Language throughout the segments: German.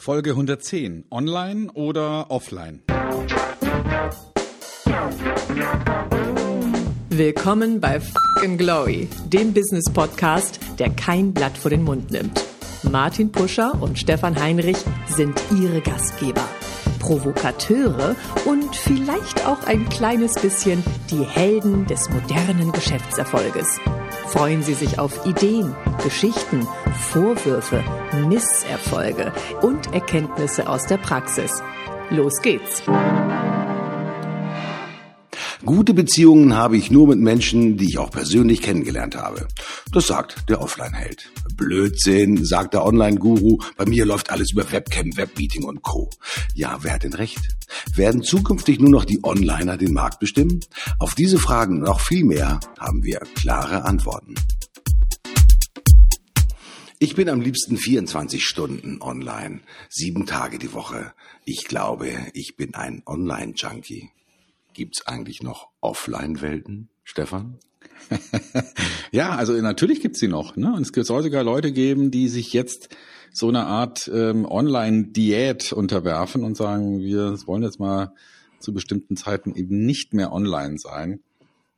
Folge 110. Online oder offline? Willkommen bei Fucking Glory, dem Business Podcast, der kein Blatt vor den Mund nimmt. Martin Puscher und Stefan Heinrich sind ihre Gastgeber. Provokateure und vielleicht auch ein kleines bisschen die Helden des modernen Geschäftserfolges. Freuen Sie sich auf Ideen, Geschichten, Vorwürfe, Misserfolge und Erkenntnisse aus der Praxis. Los geht's! Gute Beziehungen habe ich nur mit Menschen, die ich auch persönlich kennengelernt habe. Das sagt der Offline-Held. Blödsinn, sagt der Online-Guru. Bei mir läuft alles über Webcam, Webmeeting und Co. Ja, wer hat denn recht? Werden zukünftig nur noch die Onliner den Markt bestimmen? Auf diese Fragen und noch viel mehr haben wir klare Antworten. Ich bin am liebsten 24 Stunden online, sieben Tage die Woche. Ich glaube, ich bin ein Online-Junkie. Gibt's eigentlich noch Offline-Welten, Stefan? ja, also natürlich gibt's sie noch. Ne? Und es soll sogar Leute geben, die sich jetzt so eine Art ähm, Online-Diät unterwerfen und sagen, wir wollen jetzt mal zu bestimmten Zeiten eben nicht mehr online sein.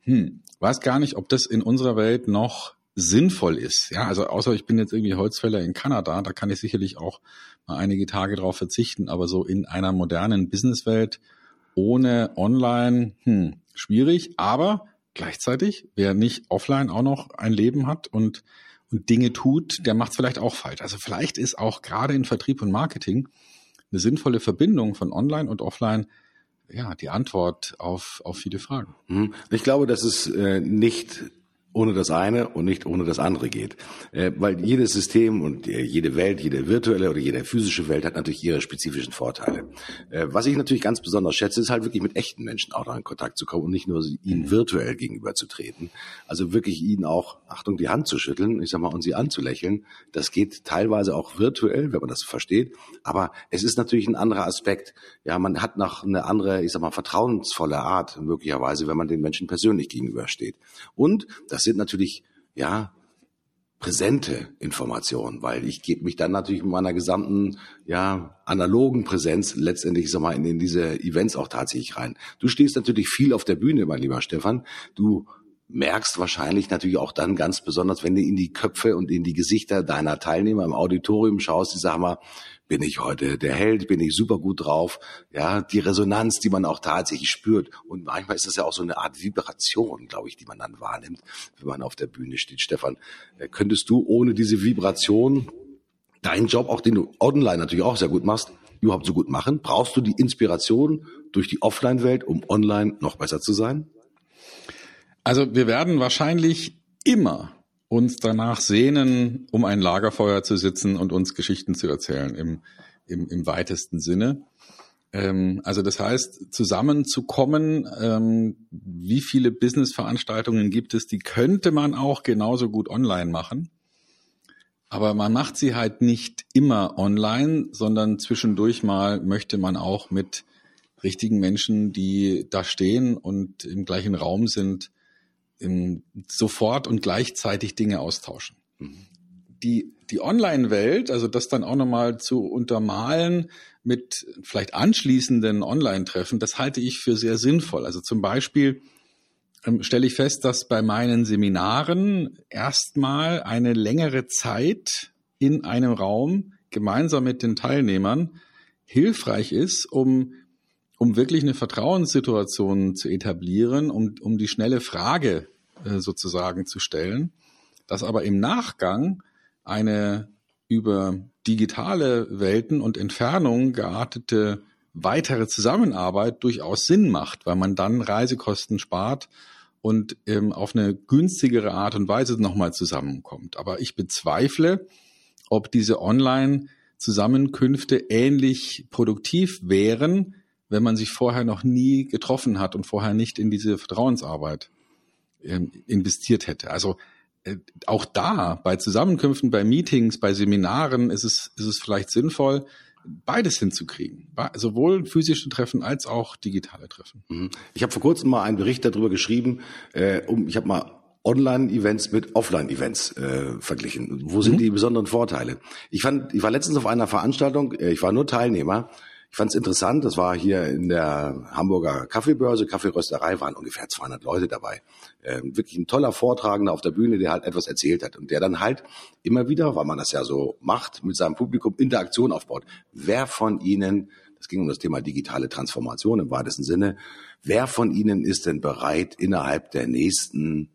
Hm, weiß gar nicht, ob das in unserer Welt noch sinnvoll ist. Ja, also außer ich bin jetzt irgendwie Holzfäller in Kanada, da kann ich sicherlich auch mal einige Tage drauf verzichten, aber so in einer modernen Businesswelt ohne Online, hm, schwierig, aber gleichzeitig, wer nicht offline auch noch ein Leben hat und, und Dinge tut, der macht es vielleicht auch falsch. Also vielleicht ist auch gerade in Vertrieb und Marketing eine sinnvolle Verbindung von online und offline ja, die Antwort auf, auf viele Fragen. Mhm. Ich glaube, dass es äh, nicht ohne das eine und nicht ohne das andere geht. Äh, weil jedes System und äh, jede Welt, jede virtuelle oder jede physische Welt hat natürlich ihre spezifischen Vorteile. Äh, was ich natürlich ganz besonders schätze, ist halt wirklich mit echten Menschen auch noch in Kontakt zu kommen und nicht nur ihnen virtuell gegenüberzutreten. Also wirklich ihnen auch, Achtung, die Hand zu schütteln, ich sag mal, und sie anzulächeln. Das geht teilweise auch virtuell, wenn man das versteht. Aber es ist natürlich ein anderer Aspekt. Ja, man hat noch eine andere, ich sag mal, vertrauensvolle Art möglicherweise, wenn man den Menschen persönlich gegenübersteht. Und das das sind natürlich, ja, präsente Informationen, weil ich gebe mich dann natürlich mit meiner gesamten ja analogen Präsenz letztendlich sag mal in, in diese Events auch tatsächlich rein. Du stehst natürlich viel auf der Bühne, mein lieber Stefan. Du merkst wahrscheinlich natürlich auch dann ganz besonders, wenn du in die Köpfe und in die Gesichter deiner Teilnehmer im Auditorium schaust, die sag mal, bin ich heute der Held, bin ich super gut drauf, ja, die Resonanz, die man auch tatsächlich spürt. Und manchmal ist das ja auch so eine Art Vibration, glaube ich, die man dann wahrnimmt, wenn man auf der Bühne steht. Stefan, äh, könntest du ohne diese Vibration deinen Job, auch den du online natürlich auch sehr gut machst, überhaupt so gut machen? Brauchst du die Inspiration durch die Offline-Welt, um online noch besser zu sein? Also wir werden wahrscheinlich immer uns danach sehnen, um ein Lagerfeuer zu sitzen und uns Geschichten zu erzählen im, im, im weitesten Sinne. Ähm, also das heißt, zusammenzukommen, ähm, wie viele Business-Veranstaltungen gibt es, die könnte man auch genauso gut online machen. Aber man macht sie halt nicht immer online, sondern zwischendurch mal möchte man auch mit richtigen Menschen, die da stehen und im gleichen Raum sind, im, sofort und gleichzeitig Dinge austauschen. Mhm. Die, die Online-Welt, also das dann auch nochmal zu untermalen mit vielleicht anschließenden Online-Treffen, das halte ich für sehr sinnvoll. Also zum Beispiel ähm, stelle ich fest, dass bei meinen Seminaren erstmal eine längere Zeit in einem Raum gemeinsam mit den Teilnehmern hilfreich ist, um um wirklich eine Vertrauenssituation zu etablieren, um, um die schnelle Frage äh, sozusagen zu stellen, dass aber im Nachgang eine über digitale Welten und Entfernung geartete weitere Zusammenarbeit durchaus Sinn macht, weil man dann Reisekosten spart und ähm, auf eine günstigere Art und Weise nochmal zusammenkommt. Aber ich bezweifle, ob diese Online-Zusammenkünfte ähnlich produktiv wären, wenn man sich vorher noch nie getroffen hat und vorher nicht in diese Vertrauensarbeit investiert hätte. Also äh, auch da bei Zusammenkünften, bei Meetings, bei Seminaren ist es, ist es vielleicht sinnvoll, beides hinzukriegen. Sowohl physische Treffen als auch digitale Treffen. Mhm. Ich habe vor kurzem mal einen Bericht darüber geschrieben. Äh, um, ich habe mal Online-Events mit Offline-Events äh, verglichen. Wo sind mhm. die besonderen Vorteile? Ich fand, ich war letztens auf einer Veranstaltung, äh, ich war nur Teilnehmer. Ich fand es interessant, das war hier in der Hamburger Kaffeebörse, Kaffeerösterei, waren ungefähr 200 Leute dabei. Äh, wirklich ein toller Vortragender auf der Bühne, der halt etwas erzählt hat und der dann halt immer wieder, weil man das ja so macht, mit seinem Publikum Interaktion aufbaut. Wer von Ihnen es ging um das Thema digitale Transformation im weitesten Sinne. Wer von Ihnen ist denn bereit, innerhalb der nächsten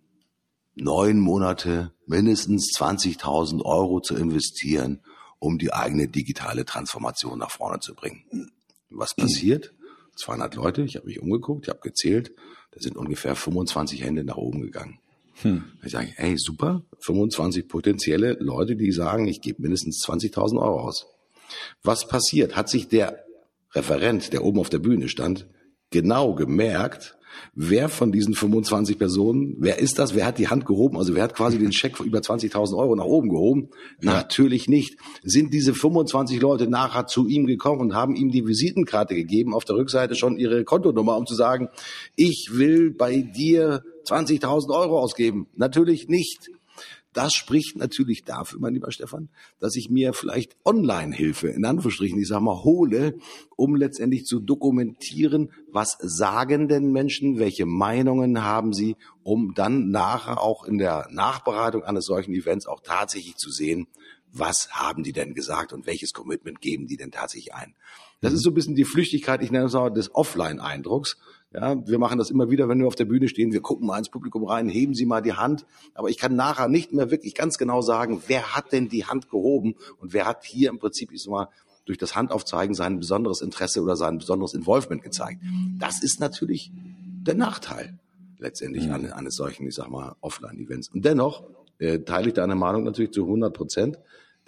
neun Monate mindestens 20.000 Euro zu investieren, um die eigene digitale Transformation nach vorne zu bringen? Was passiert? 200 Leute, ich habe mich umgeguckt, ich habe gezählt, da sind ungefähr 25 Hände nach oben gegangen. Hm. Ich sage, hey, super, 25 potenzielle Leute, die sagen, ich gebe mindestens 20.000 Euro aus. Was passiert? Hat sich der Referent, der oben auf der Bühne stand, genau gemerkt, wer von diesen 25 Personen, wer ist das, wer hat die Hand gehoben, also wer hat quasi den Scheck von über 20.000 Euro nach oben gehoben? Ja. Natürlich nicht. Sind diese 25 Leute nachher zu ihm gekommen und haben ihm die Visitenkarte gegeben, auf der Rückseite schon ihre Kontonummer, um zu sagen, ich will bei dir 20.000 Euro ausgeben? Natürlich nicht. Das spricht natürlich dafür, mein lieber Stefan, dass ich mir vielleicht Online-Hilfe, in Anführungsstrichen, ich sag mal, hole, um letztendlich zu dokumentieren, was sagen denn Menschen, welche Meinungen haben sie, um dann nachher auch in der Nachbereitung eines solchen Events auch tatsächlich zu sehen, was haben die denn gesagt und welches Commitment geben die denn tatsächlich ein. Das ist so ein bisschen die Flüchtigkeit, ich nenne es auch des Offline-Eindrucks. Ja, wir machen das immer wieder, wenn wir auf der Bühne stehen. Wir gucken mal ins Publikum rein, heben Sie mal die Hand. Aber ich kann nachher nicht mehr wirklich ganz genau sagen, wer hat denn die Hand gehoben und wer hat hier im Prinzip, ich sag mal, durch das Handaufzeigen sein besonderes Interesse oder sein besonderes Involvement gezeigt. Das ist natürlich der Nachteil letztendlich mhm. eines, eines solchen, ich sag mal, Offline-Events. Und dennoch äh, teile ich deine Meinung natürlich zu 100 Prozent.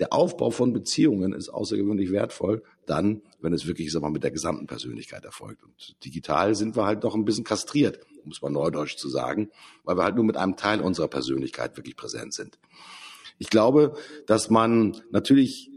Der Aufbau von Beziehungen ist außergewöhnlich wertvoll, dann, wenn es wirklich, sag mal, mit der gesamten Persönlichkeit erfolgt. Und digital sind wir halt doch ein bisschen kastriert, um es mal neudeutsch zu sagen, weil wir halt nur mit einem Teil unserer Persönlichkeit wirklich präsent sind. Ich glaube, dass man natürlich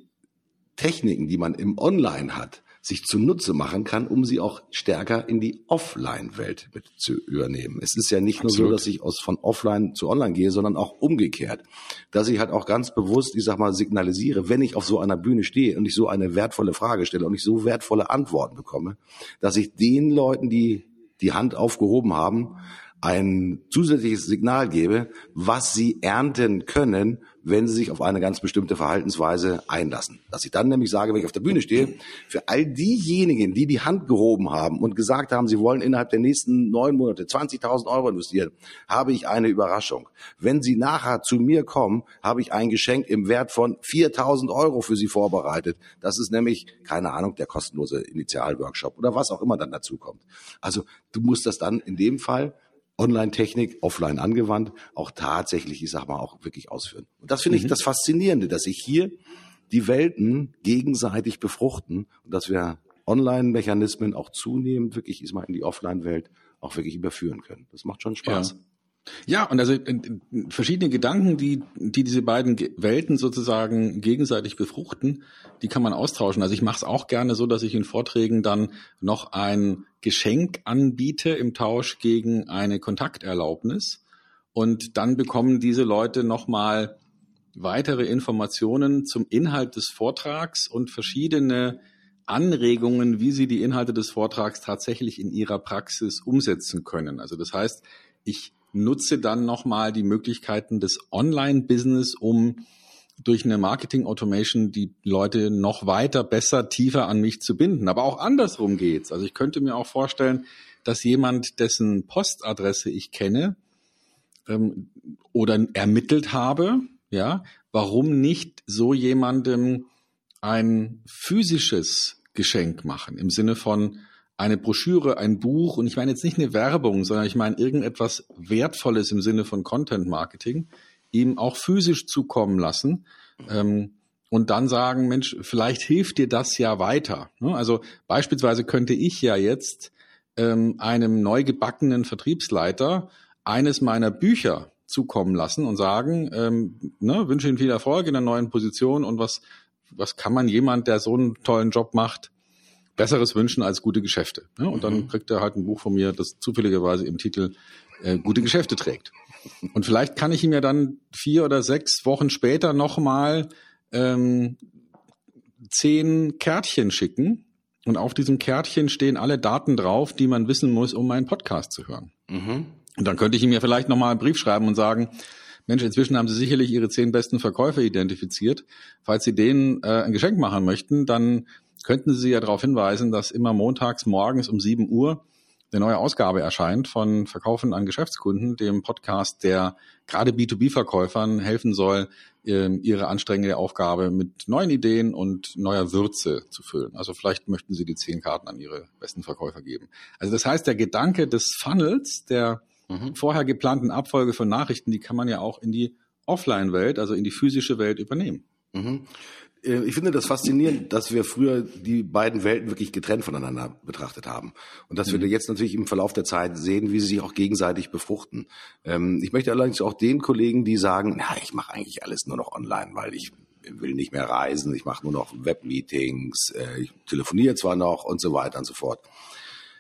Techniken, die man im Online hat, sich zunutze machen kann, um sie auch stärker in die Offline-Welt mit zu übernehmen. Es ist ja nicht Absolut. nur so, dass ich aus von Offline zu Online gehe, sondern auch umgekehrt. Dass ich halt auch ganz bewusst, ich sag mal, signalisiere, wenn ich auf so einer Bühne stehe und ich so eine wertvolle Frage stelle und ich so wertvolle Antworten bekomme, dass ich den Leuten, die die Hand aufgehoben haben, ein zusätzliches Signal gebe, was sie ernten können, wenn sie sich auf eine ganz bestimmte Verhaltensweise einlassen. Dass ich dann nämlich sage, wenn ich auf der Bühne stehe, für all diejenigen, die die Hand gehoben haben und gesagt haben, sie wollen innerhalb der nächsten neun Monate 20.000 Euro investieren, habe ich eine Überraschung. Wenn sie nachher zu mir kommen, habe ich ein Geschenk im Wert von 4.000 Euro für sie vorbereitet. Das ist nämlich, keine Ahnung, der kostenlose Initialworkshop oder was auch immer dann dazu kommt. Also du musst das dann in dem Fall Online-Technik offline angewandt auch tatsächlich, ich sag mal, auch wirklich ausführen. Und das finde mhm. ich das Faszinierende, dass sich hier die Welten gegenseitig befruchten und dass wir Online-Mechanismen auch zunehmend wirklich, ich mal, in die Offline-Welt auch wirklich überführen können. Das macht schon Spaß. Ja. Ja, und also verschiedene Gedanken, die, die diese beiden Welten sozusagen gegenseitig befruchten, die kann man austauschen. Also ich mache es auch gerne so, dass ich in Vorträgen dann noch ein Geschenk anbiete im Tausch gegen eine Kontakterlaubnis. Und dann bekommen diese Leute nochmal weitere Informationen zum Inhalt des Vortrags und verschiedene Anregungen, wie sie die Inhalte des Vortrags tatsächlich in ihrer Praxis umsetzen können. Also das heißt, ich nutze dann nochmal die Möglichkeiten des Online-Business, um durch eine Marketing-Automation die Leute noch weiter, besser, tiefer an mich zu binden. Aber auch andersrum geht's. Also ich könnte mir auch vorstellen, dass jemand, dessen Postadresse ich kenne ähm, oder ermittelt habe, ja, warum nicht so jemandem ein physisches Geschenk machen im Sinne von eine Broschüre, ein Buch und ich meine jetzt nicht eine Werbung, sondern ich meine irgendetwas Wertvolles im Sinne von Content Marketing, ihm auch physisch zukommen lassen ähm, und dann sagen, Mensch, vielleicht hilft dir das ja weiter. Ne? Also beispielsweise könnte ich ja jetzt ähm, einem neu gebackenen Vertriebsleiter eines meiner Bücher zukommen lassen und sagen, ähm, ne, wünsche Ihnen viel Erfolg in der neuen Position und was, was kann man jemand, der so einen tollen Job macht, Besseres wünschen als gute Geschäfte. Ne? Und dann mhm. kriegt er halt ein Buch von mir, das zufälligerweise im Titel äh, gute Geschäfte trägt. Und vielleicht kann ich ihm ja dann vier oder sechs Wochen später nochmal ähm, zehn Kärtchen schicken. Und auf diesem Kärtchen stehen alle Daten drauf, die man wissen muss, um meinen Podcast zu hören. Mhm. Und dann könnte ich ihm ja vielleicht nochmal einen Brief schreiben und sagen, Mensch, inzwischen haben Sie sicherlich Ihre zehn besten Verkäufer identifiziert. Falls Sie denen äh, ein Geschenk machen möchten, dann könnten Sie ja darauf hinweisen, dass immer montags morgens um sieben Uhr eine neue Ausgabe erscheint von Verkaufen an Geschäftskunden, dem Podcast, der gerade B2B-Verkäufern helfen soll, ähm, ihre anstrengende Aufgabe mit neuen Ideen und neuer Würze zu füllen. Also vielleicht möchten Sie die zehn Karten an Ihre besten Verkäufer geben. Also das heißt, der Gedanke des Funnels, der mhm. vorher geplanten Abfolge von Nachrichten, die kann man ja auch in die Offline-Welt, also in die physische Welt übernehmen. Mhm. Äh, ich finde das faszinierend, dass wir früher die beiden Welten wirklich getrennt voneinander betrachtet haben. Und dass mhm. wir jetzt natürlich im Verlauf der Zeit sehen, wie sie sich auch gegenseitig befruchten. Ähm, ich möchte allerdings auch den Kollegen, die sagen, na, ich mache eigentlich alles nur noch online, weil ich will nicht mehr reisen, ich mache nur noch Webmeetings, äh, ich telefoniere zwar noch und so weiter und so fort.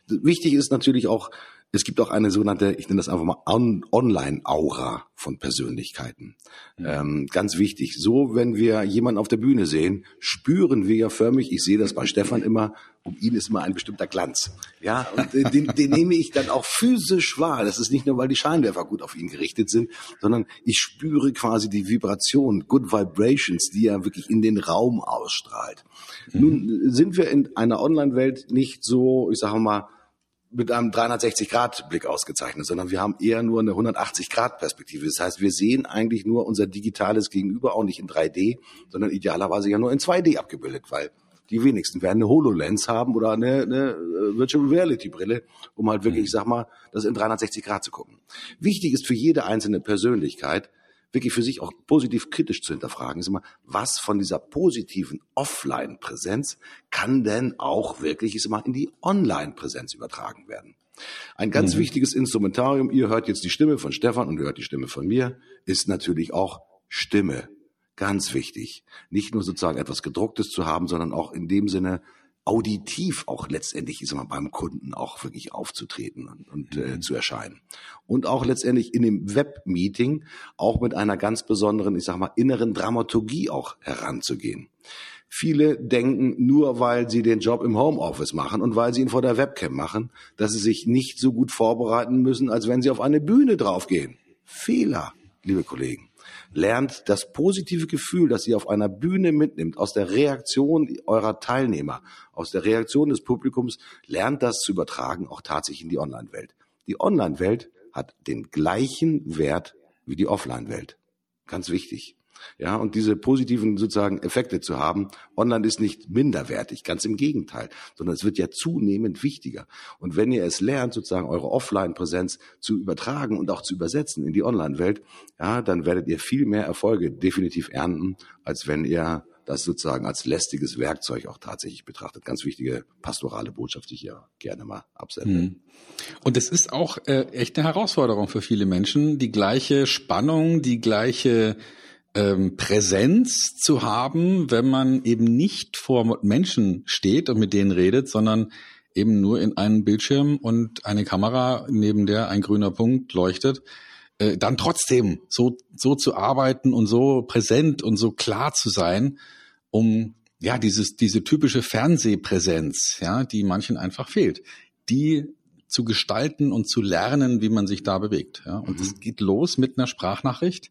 Wichtig ist natürlich auch, es gibt auch eine sogenannte, ich nenne das einfach mal On Online-Aura von Persönlichkeiten. Mhm. Ähm, ganz wichtig. So, wenn wir jemanden auf der Bühne sehen, spüren wir ja förmlich, ich sehe das bei Stefan immer, um ihn ist immer ein bestimmter Glanz. Ja, und äh, den, den nehme ich dann auch physisch wahr. Das ist nicht nur, weil die Scheinwerfer gut auf ihn gerichtet sind, sondern ich spüre quasi die Vibration, Good Vibrations, die er wirklich in den Raum ausstrahlt. Mhm. Nun sind wir in einer Online-Welt nicht so, ich sage mal, mit einem 360-Grad-Blick ausgezeichnet, sondern wir haben eher nur eine 180-Grad-Perspektive. Das heißt, wir sehen eigentlich nur unser digitales Gegenüber auch nicht in 3D, sondern idealerweise ja nur in 2D abgebildet, weil die wenigsten werden eine HoloLens haben oder eine, eine äh, Virtual Reality Brille, um halt wirklich, ich sag mal, das in 360 Grad zu gucken. Wichtig ist für jede einzelne Persönlichkeit, wirklich für sich auch positiv kritisch zu hinterfragen, ist immer, was von dieser positiven Offline-Präsenz kann denn auch wirklich, ist immer, in die Online-Präsenz übertragen werden. Ein ganz mhm. wichtiges Instrumentarium, ihr hört jetzt die Stimme von Stefan und ihr hört die Stimme von mir, ist natürlich auch Stimme. Ganz wichtig. Nicht nur sozusagen etwas gedrucktes zu haben, sondern auch in dem Sinne auditiv auch letztendlich ist mal beim Kunden auch wirklich aufzutreten und, und äh, mhm. zu erscheinen. Und auch letztendlich in dem Webmeeting auch mit einer ganz besonderen, ich sag mal, inneren Dramaturgie auch heranzugehen. Viele denken, nur weil sie den Job im Homeoffice machen und weil sie ihn vor der Webcam machen, dass sie sich nicht so gut vorbereiten müssen, als wenn sie auf eine Bühne draufgehen. Fehler, liebe Kollegen lernt das positive Gefühl, das ihr auf einer Bühne mitnimmt, aus der Reaktion eurer Teilnehmer, aus der Reaktion des Publikums, lernt das zu übertragen, auch tatsächlich in die Online-Welt. Die Online-Welt hat den gleichen Wert wie die Offline-Welt. Ganz wichtig. Ja, und diese positiven sozusagen Effekte zu haben, online ist nicht minderwertig, ganz im Gegenteil, sondern es wird ja zunehmend wichtiger. Und wenn ihr es lernt, sozusagen eure Offline-Präsenz zu übertragen und auch zu übersetzen in die Online-Welt, ja, dann werdet ihr viel mehr Erfolge definitiv ernten, als wenn ihr das sozusagen als lästiges Werkzeug auch tatsächlich betrachtet. Ganz wichtige pastorale Botschaft, die ich ja gerne mal absende. Mhm. Und es ist auch äh, echt eine Herausforderung für viele Menschen, die gleiche Spannung, die gleiche ähm, Präsenz zu haben, wenn man eben nicht vor Menschen steht und mit denen redet, sondern eben nur in einen Bildschirm und eine Kamera, neben der ein grüner Punkt leuchtet, äh, dann trotzdem so, so zu arbeiten und so präsent und so klar zu sein, um ja dieses, diese typische Fernsehpräsenz, ja, die manchen einfach fehlt, die zu gestalten und zu lernen, wie man sich da bewegt. Ja. Und es mhm. geht los mit einer Sprachnachricht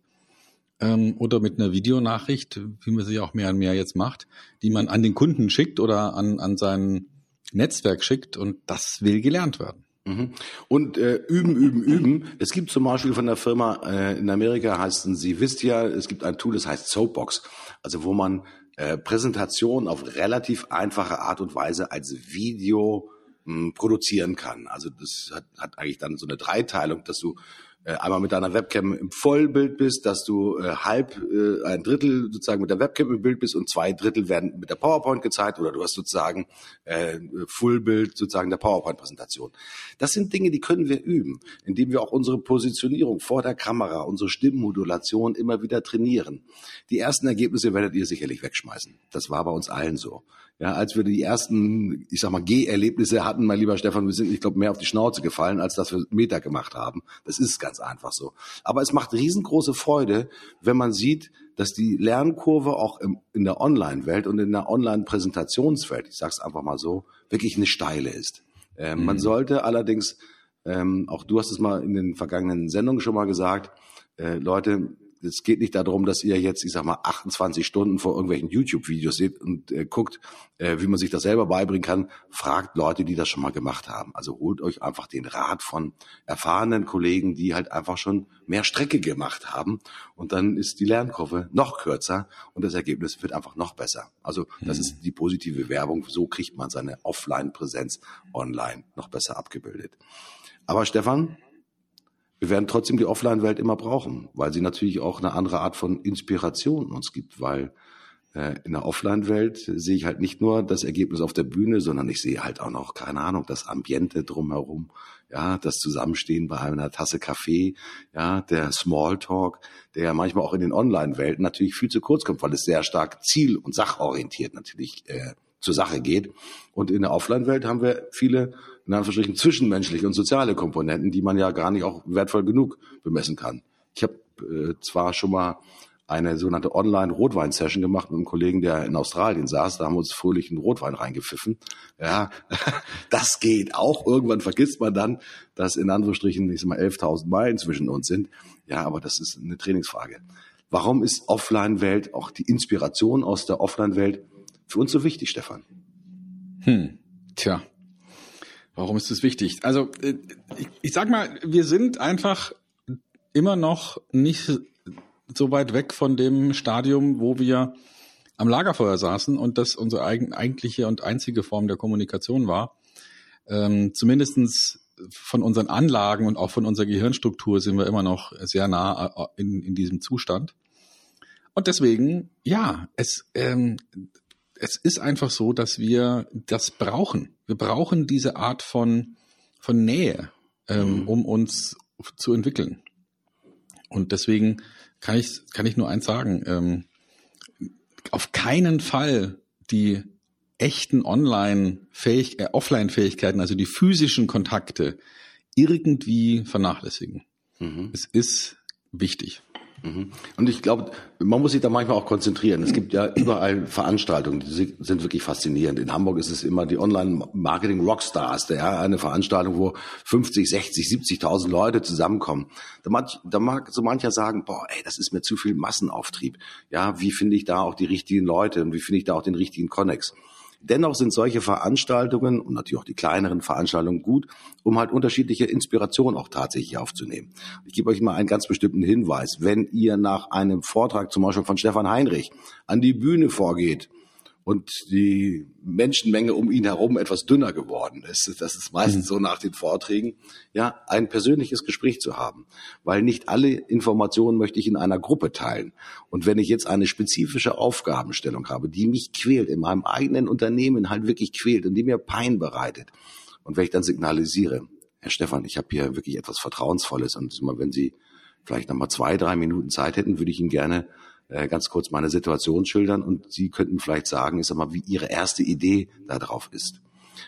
ähm, oder mit einer Videonachricht, wie man sie auch mehr und mehr jetzt macht, die man an den Kunden schickt oder an, an sein Netzwerk schickt und das will gelernt werden. Mhm. Und äh, üben, üben, üben. Es gibt zum Beispiel von der Firma äh, in Amerika heißen sie wisst ja, es gibt ein Tool, das heißt Soapbox, also wo man äh, Präsentationen auf relativ einfache Art und Weise als Video mh, hm, produzieren kann. Also das hat, hat eigentlich dann so eine Dreiteilung, dass du einmal mit deiner Webcam im Vollbild bist, dass du äh, halb äh, ein Drittel sozusagen mit der Webcam im Bild bist und zwei Drittel werden mit der PowerPoint gezeigt oder du hast sozusagen äh, Fullbild sozusagen der PowerPoint-Präsentation. Das sind Dinge, die können wir üben, indem wir auch unsere Positionierung vor der Kamera, unsere Stimmmodulation immer wieder trainieren. Die ersten Ergebnisse werdet ihr sicherlich wegschmeißen. Das war bei uns allen so. Ja, als wir die ersten, ich sag mal, G-Erlebnisse hatten, mein lieber Stefan, wir sind, ich glaube, mehr auf die Schnauze gefallen, als dass wir Meter gemacht haben. Das ist ganz einfach so. Aber es macht riesengroße Freude, wenn man sieht, dass die Lernkurve auch im, in der Online-Welt und in der Online-Präsentationswelt, ich sage es einfach mal so, wirklich eine steile ist. Ähm, mhm. Man sollte allerdings, ähm, auch du hast es mal in den vergangenen Sendungen schon mal gesagt, äh, Leute, es geht nicht darum, dass ihr jetzt, ich sag mal, 28 Stunden vor irgendwelchen YouTube-Videos seht und äh, guckt, äh, wie man sich das selber beibringen kann. Fragt Leute, die das schon mal gemacht haben. Also holt euch einfach den Rat von erfahrenen Kollegen, die halt einfach schon mehr Strecke gemacht haben. Und dann ist die Lernkurve noch kürzer und das Ergebnis wird einfach noch besser. Also das mhm. ist die positive Werbung. So kriegt man seine Offline-Präsenz online noch besser abgebildet. Aber Stefan, wir werden trotzdem die Offline-Welt immer brauchen, weil sie natürlich auch eine andere Art von Inspiration uns gibt, weil äh, in der Offline-Welt sehe ich halt nicht nur das Ergebnis auf der Bühne, sondern ich sehe halt auch noch, keine Ahnung, das Ambiente drumherum, ja, das Zusammenstehen bei einer Tasse Kaffee, ja, der Smalltalk, der ja manchmal auch in den Online-Welten natürlich viel zu kurz kommt, weil es sehr stark ziel- und sachorientiert natürlich äh, zur Sache geht. Und in der Offline-Welt haben wir viele in Anführungsstrichen zwischenmenschliche und soziale Komponenten, die man ja gar nicht auch wertvoll genug bemessen kann. Ich habe äh, zwar schon mal eine sogenannte Online-Rotwein-Session gemacht mit einem Kollegen, der in Australien saß. Da haben wir uns fröhlich einen Rotwein reingepfiffen. Ja, das geht auch. Irgendwann vergisst man dann, dass in Anführungsstrichen, ich sag mal, 11.000 Meilen zwischen uns sind. Ja, aber das ist eine Trainingsfrage. Warum ist Offline-Welt, auch die Inspiration aus der Offline-Welt für uns so wichtig, Stefan? Hm, tja, Warum ist das wichtig? Also äh, ich, ich sag mal, wir sind einfach immer noch nicht so weit weg von dem Stadium, wo wir am Lagerfeuer saßen und das unsere eigen, eigentliche und einzige Form der Kommunikation war. Ähm, zumindestens von unseren Anlagen und auch von unserer Gehirnstruktur sind wir immer noch sehr nah äh, in, in diesem Zustand. Und deswegen, ja, es, ähm, es ist einfach so, dass wir das brauchen. Wir brauchen diese Art von, von Nähe, ähm, mhm. um uns zu entwickeln. Und deswegen kann ich, kann ich nur eins sagen, ähm, auf keinen Fall die echten Online-Fähig äh, Offline-Fähigkeiten, also die physischen Kontakte, irgendwie vernachlässigen. Mhm. Es ist wichtig. Mhm. Und ich glaube, man muss sich da manchmal auch konzentrieren. Es gibt ja überall Veranstaltungen, die sind wirklich faszinierend. In Hamburg ist es immer die Online-Marketing-Rockstars, ja, eine Veranstaltung, wo 50, 60, 70.000 Leute zusammenkommen. Da, mag, da mag so mancher sagen, boah, ey, das ist mir zu viel Massenauftrieb. Ja, wie finde ich da auch die richtigen Leute und wie finde ich da auch den richtigen Connex? Dennoch sind solche Veranstaltungen und natürlich auch die kleineren Veranstaltungen gut, um halt unterschiedliche Inspirationen auch tatsächlich aufzunehmen. Ich gebe euch mal einen ganz bestimmten Hinweis. Wenn ihr nach einem Vortrag zum Beispiel von Stefan Heinrich an die Bühne vorgeht und die Menschenmenge um ihn herum etwas dünner geworden ist. Das ist meistens so nach den Vorträgen, ja, ein persönliches Gespräch zu haben, weil nicht alle Informationen möchte ich in einer Gruppe teilen. Und wenn ich jetzt eine spezifische Aufgabenstellung habe, die mich quält, in meinem eigenen Unternehmen halt wirklich quält und die mir Pein bereitet, und wenn ich dann signalisiere, Herr Stefan, ich habe hier wirklich etwas Vertrauensvolles und wenn Sie vielleicht nochmal zwei, drei Minuten Zeit hätten, würde ich Ihnen gerne äh, ganz kurz meine Situation schildern und Sie könnten vielleicht sagen, ich sag mal, wie Ihre erste Idee darauf ist.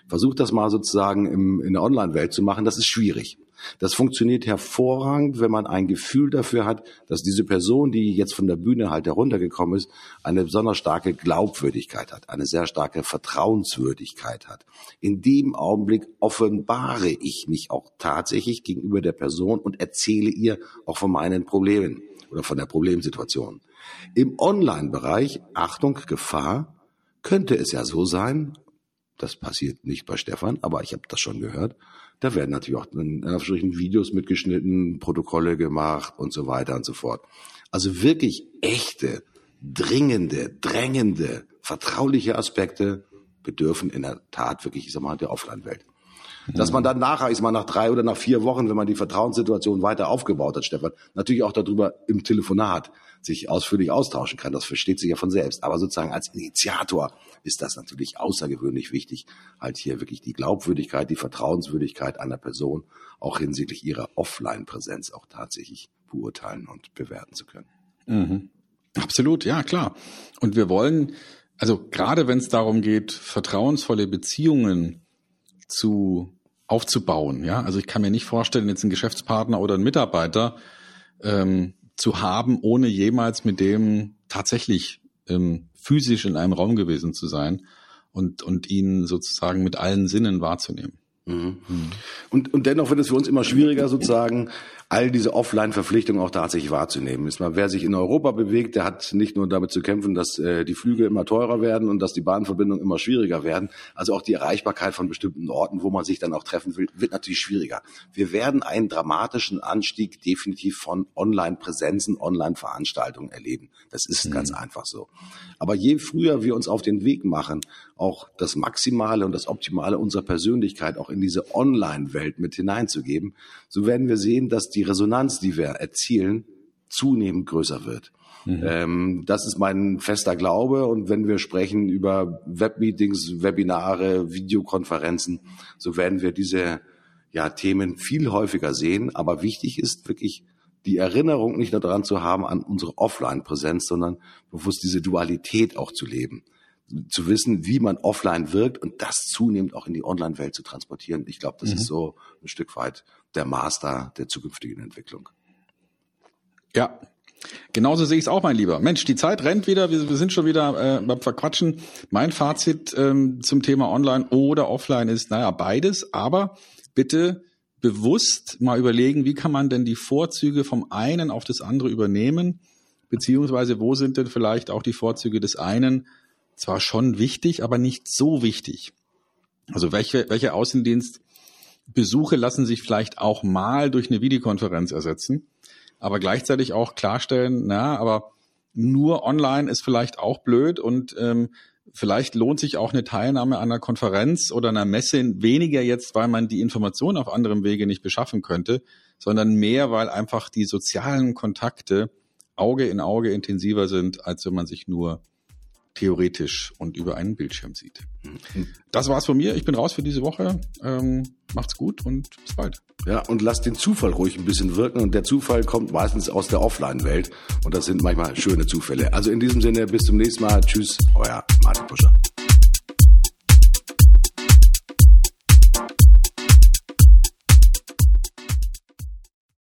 Versucht das mal sozusagen im, in der Online-Welt zu machen, das ist schwierig. Das funktioniert hervorragend, wenn man ein Gefühl dafür hat, dass diese Person, die jetzt von der Bühne halt heruntergekommen ist, eine besonders starke Glaubwürdigkeit hat, eine sehr starke Vertrauenswürdigkeit hat. In dem Augenblick offenbare ich mich auch tatsächlich gegenüber der Person und erzähle ihr auch von meinen Problemen oder von der Problemsituation. Im Online-Bereich, Achtung, Gefahr, könnte es ja so sein, das passiert nicht bei Stefan, aber ich habe das schon gehört, da werden natürlich auch in Anführungsstrichen Videos mitgeschnitten, Protokolle gemacht und so weiter und so fort. Also wirklich echte, dringende, drängende, vertrauliche Aspekte bedürfen in der Tat wirklich, ich sag mal, der Offline-Welt. Dass man dann nachher, ist mal nach drei oder nach vier Wochen, wenn man die Vertrauenssituation weiter aufgebaut hat, Stefan, natürlich auch darüber im Telefonat sich ausführlich austauschen kann. Das versteht sich ja von selbst. Aber sozusagen als Initiator ist das natürlich außergewöhnlich wichtig, halt hier wirklich die Glaubwürdigkeit, die Vertrauenswürdigkeit einer Person auch hinsichtlich ihrer Offline-Präsenz auch tatsächlich beurteilen und bewerten zu können. Mhm. Absolut, ja klar. Und wir wollen also gerade wenn es darum geht, vertrauensvolle Beziehungen zu aufzubauen, ja, also ich kann mir nicht vorstellen, jetzt einen Geschäftspartner oder einen Mitarbeiter ähm, zu haben, ohne jemals mit dem tatsächlich ähm, physisch in einem Raum gewesen zu sein und und ihn sozusagen mit allen Sinnen wahrzunehmen. Mhm. Und, und dennoch wird es für uns immer schwieriger, sozusagen all diese Offline-Verpflichtungen auch tatsächlich wahrzunehmen. Ist mal, wer sich in Europa bewegt, der hat nicht nur damit zu kämpfen, dass äh, die Flüge immer teurer werden und dass die Bahnverbindungen immer schwieriger werden. Also auch die Erreichbarkeit von bestimmten Orten, wo man sich dann auch treffen will, wird natürlich schwieriger. Wir werden einen dramatischen Anstieg definitiv von Online-Präsenzen, Online-Veranstaltungen erleben. Das ist mhm. ganz einfach so. Aber je früher wir uns auf den Weg machen, auch das Maximale und das Optimale unserer Persönlichkeit auch in diese Online-Welt mit hineinzugeben, so werden wir sehen, dass die Resonanz, die wir erzielen, zunehmend größer wird. Mhm. Ähm, das ist mein fester Glaube. Und wenn wir sprechen über Webmeetings, Webinare, Videokonferenzen, so werden wir diese ja, Themen viel häufiger sehen. Aber wichtig ist wirklich die Erinnerung nicht nur daran zu haben an unsere Offline-Präsenz, sondern bewusst diese Dualität auch zu leben zu wissen, wie man offline wirkt und das zunehmend auch in die Online-Welt zu transportieren. Ich glaube, das mhm. ist so ein Stück weit der Master der zukünftigen Entwicklung. Ja, Genauso sehe ich es auch, mein Lieber. Mensch, die Zeit rennt wieder. Wir, wir sind schon wieder äh, beim Verquatschen. Mein Fazit ähm, zum Thema Online oder Offline ist, naja, beides. Aber bitte bewusst mal überlegen, wie kann man denn die Vorzüge vom einen auf das andere übernehmen? Beziehungsweise wo sind denn vielleicht auch die Vorzüge des einen zwar schon wichtig, aber nicht so wichtig. Also welche, welche Außendienstbesuche lassen sich vielleicht auch mal durch eine Videokonferenz ersetzen, aber gleichzeitig auch klarstellen, na, aber nur online ist vielleicht auch blöd und ähm, vielleicht lohnt sich auch eine Teilnahme an einer Konferenz oder einer Messe weniger jetzt, weil man die Information auf anderem Wege nicht beschaffen könnte, sondern mehr, weil einfach die sozialen Kontakte Auge in Auge intensiver sind, als wenn man sich nur theoretisch und über einen Bildschirm sieht. Das war's von mir. Ich bin raus für diese Woche. Ähm, macht's gut und bis bald. Ja, und lasst den Zufall ruhig ein bisschen wirken. Und der Zufall kommt meistens aus der Offline-Welt. Und das sind manchmal schöne Zufälle. Also in diesem Sinne, bis zum nächsten Mal. Tschüss, euer Martin Puscher.